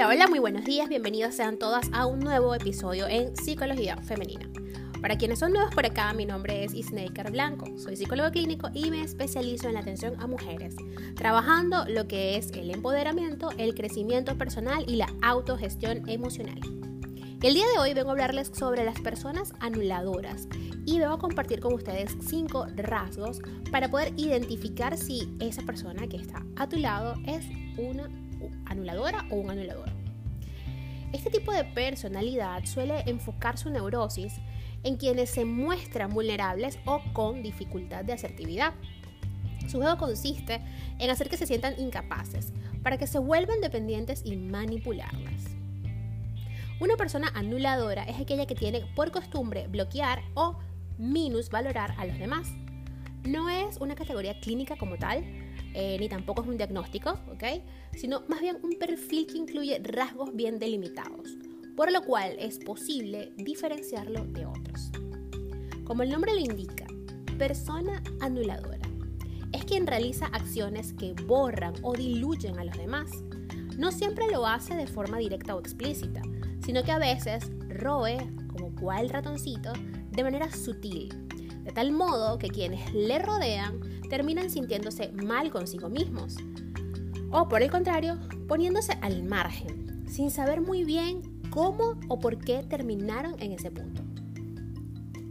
Hola, hola, muy buenos días, bienvenidos sean todas a un nuevo episodio en Psicología Femenina. Para quienes son nuevos por acá, mi nombre es Isneikar Blanco, soy psicólogo clínico y me especializo en la atención a mujeres, trabajando lo que es el empoderamiento, el crecimiento personal y la autogestión emocional. El día de hoy vengo a hablarles sobre las personas anuladoras y vengo a compartir con ustedes cinco rasgos para poder identificar si esa persona que está a tu lado es una anuladora o un anulador. Este tipo de personalidad suele enfocar su neurosis en quienes se muestran vulnerables o con dificultad de asertividad. Su juego consiste en hacer que se sientan incapaces para que se vuelvan dependientes y manipularlas. Una persona anuladora es aquella que tiene por costumbre bloquear o minusvalorar a los demás. No es una categoría clínica como tal, eh, ni tampoco es un diagnóstico, ¿ok? Sino más bien un perfil que incluye rasgos bien delimitados, por lo cual es posible diferenciarlo de otros. Como el nombre lo indica, persona anuladora es quien realiza acciones que borran o diluyen a los demás. No siempre lo hace de forma directa o explícita, sino que a veces roe, como cual ratoncito, de manera sutil, de tal modo que quienes le rodean terminan sintiéndose mal consigo mismos. O por el contrario, poniéndose al margen, sin saber muy bien cómo o por qué terminaron en ese punto.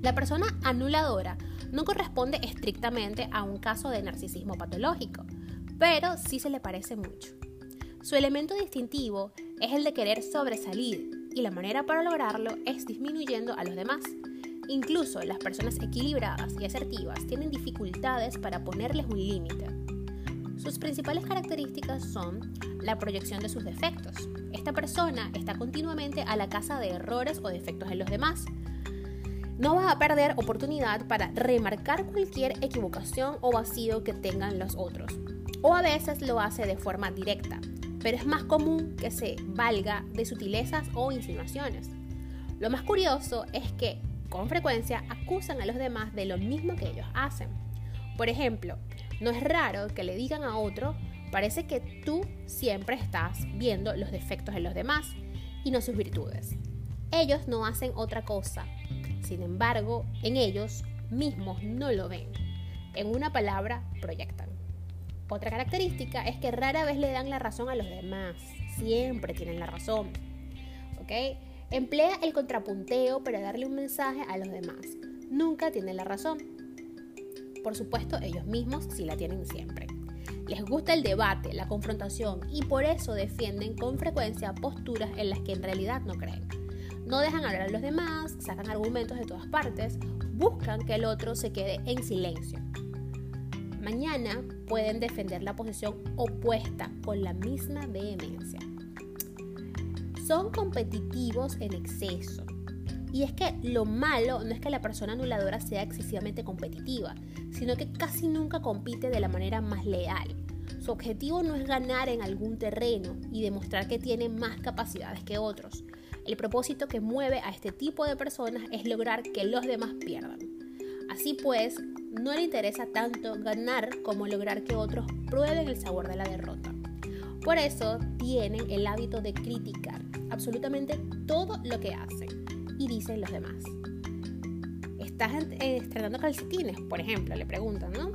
La persona anuladora no corresponde estrictamente a un caso de narcisismo patológico, pero sí se le parece mucho. Su elemento distintivo es el de querer sobresalir y la manera para lograrlo es disminuyendo a los demás. Incluso las personas equilibradas y asertivas tienen dificultades para ponerles un límite. Sus principales características son la proyección de sus defectos. Esta persona está continuamente a la caza de errores o defectos en los demás. No va a perder oportunidad para remarcar cualquier equivocación o vacío que tengan los otros. O a veces lo hace de forma directa, pero es más común que se valga de sutilezas o insinuaciones. Lo más curioso es que con frecuencia acusan a los demás de lo mismo que ellos hacen. Por ejemplo, no es raro que le digan a otro, parece que tú siempre estás viendo los defectos en los demás y no sus virtudes. Ellos no hacen otra cosa. Sin embargo, en ellos mismos no lo ven. En una palabra, proyectan. Otra característica es que rara vez le dan la razón a los demás. Siempre tienen la razón. ¿Ok? Emplea el contrapunteo para darle un mensaje a los demás. Nunca tienen la razón. Por supuesto, ellos mismos sí la tienen siempre. Les gusta el debate, la confrontación y por eso defienden con frecuencia posturas en las que en realidad no creen. No dejan hablar a los demás, sacan argumentos de todas partes, buscan que el otro se quede en silencio. Mañana pueden defender la posición opuesta con la misma vehemencia son competitivos en exceso. Y es que lo malo no es que la persona anuladora sea excesivamente competitiva, sino que casi nunca compite de la manera más leal. Su objetivo no es ganar en algún terreno y demostrar que tiene más capacidades que otros. El propósito que mueve a este tipo de personas es lograr que los demás pierdan. Así pues, no le interesa tanto ganar como lograr que otros prueben el sabor de la derrota. Por eso tienen el hábito de criticar absolutamente todo lo que hacen y dicen los demás. ¿Estás eh, estrenando calcetines? Por ejemplo, le preguntan, ¿no?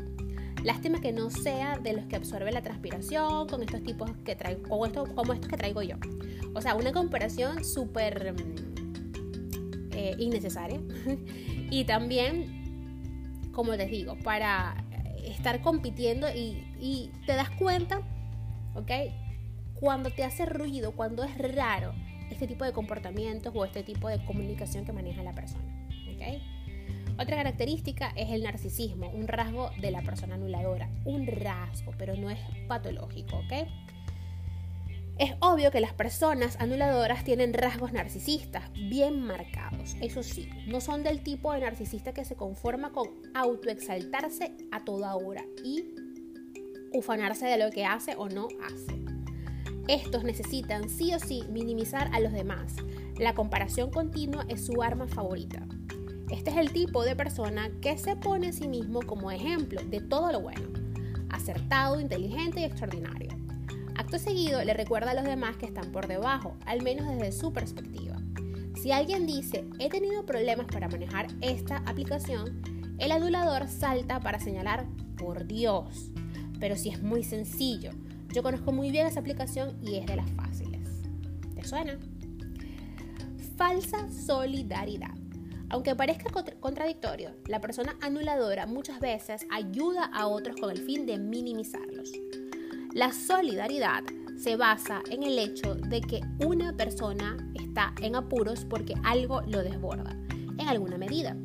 Lástima que no sea de los que absorbe la transpiración con estos tipos que traigo, o esto, como estos que traigo yo. O sea, una comparación súper mm, eh, innecesaria. y también, como les digo, para estar compitiendo y, y te das cuenta, ¿ok? cuando te hace ruido, cuando es raro este tipo de comportamientos o este tipo de comunicación que maneja la persona. Otra característica es el narcisismo, un rasgo de la persona anuladora, un rasgo, pero no es patológico. Es obvio que las personas anuladoras tienen rasgos narcisistas bien marcados. Eso sí, no son del tipo de narcisista que se conforma con autoexaltarse a toda hora y ufanarse de lo que hace o no hace. Estos necesitan sí o sí minimizar a los demás. La comparación continua es su arma favorita. Este es el tipo de persona que se pone a sí mismo como ejemplo de todo lo bueno, acertado, inteligente y extraordinario. Acto seguido le recuerda a los demás que están por debajo, al menos desde su perspectiva. Si alguien dice, he tenido problemas para manejar esta aplicación, el adulador salta para señalar, por Dios, pero si es muy sencillo. Yo conozco muy bien esa aplicación y es de las fáciles. ¿Te suena? Falsa solidaridad. Aunque parezca contradictorio, la persona anuladora muchas veces ayuda a otros con el fin de minimizarlos. La solidaridad se basa en el hecho de que una persona está en apuros porque algo lo desborda, en alguna medida.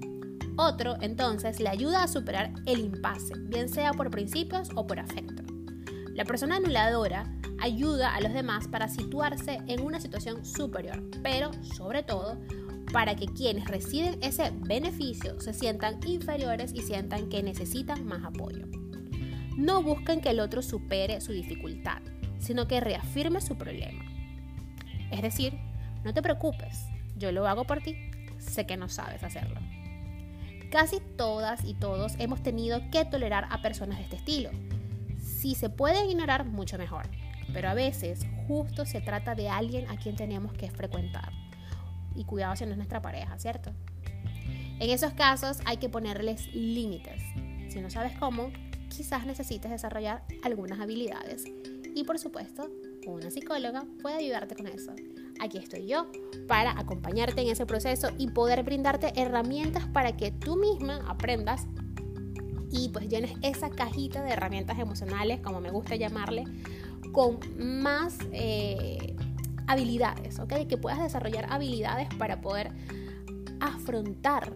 Otro, entonces, le ayuda a superar el impasse, bien sea por principios o por afecto. La persona anuladora ayuda a los demás para situarse en una situación superior, pero, sobre todo, para que quienes reciben ese beneficio se sientan inferiores y sientan que necesitan más apoyo. No busquen que el otro supere su dificultad, sino que reafirme su problema. Es decir, no te preocupes, yo lo hago por ti, sé que no sabes hacerlo. Casi todas y todos hemos tenido que tolerar a personas de este estilo. Si se puede ignorar, mucho mejor. Pero a veces justo se trata de alguien a quien tenemos que frecuentar. Y cuidado si no es nuestra pareja, ¿cierto? En esos casos hay que ponerles límites. Si no sabes cómo, quizás necesites desarrollar algunas habilidades. Y por supuesto, una psicóloga puede ayudarte con eso. Aquí estoy yo para acompañarte en ese proceso y poder brindarte herramientas para que tú misma aprendas y pues llenes esa cajita de herramientas emocionales, como me gusta llamarle, con más eh, habilidades, ¿ok? Que puedas desarrollar habilidades para poder afrontar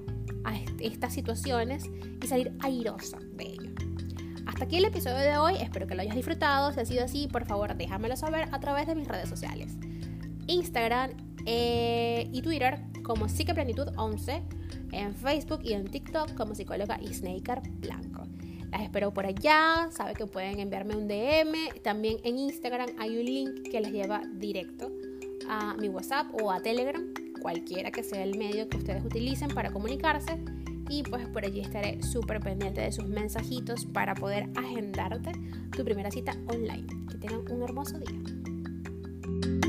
estas situaciones y salir airosa de ello. Hasta aquí el episodio de hoy, espero que lo hayas disfrutado. Si ha sido así, por favor déjamelo saber a través de mis redes sociales. Instagram eh, y Twitter como Psiqueplenitud11, en Facebook y en TikTok como psicóloga Snaker Blanco. Las espero por allá, sabe que pueden enviarme un DM, también en Instagram hay un link que les lleva directo a mi WhatsApp o a Telegram, cualquiera que sea el medio que ustedes utilicen para comunicarse y pues por allí estaré súper pendiente de sus mensajitos para poder agendarte tu primera cita online. Que tengan un hermoso día.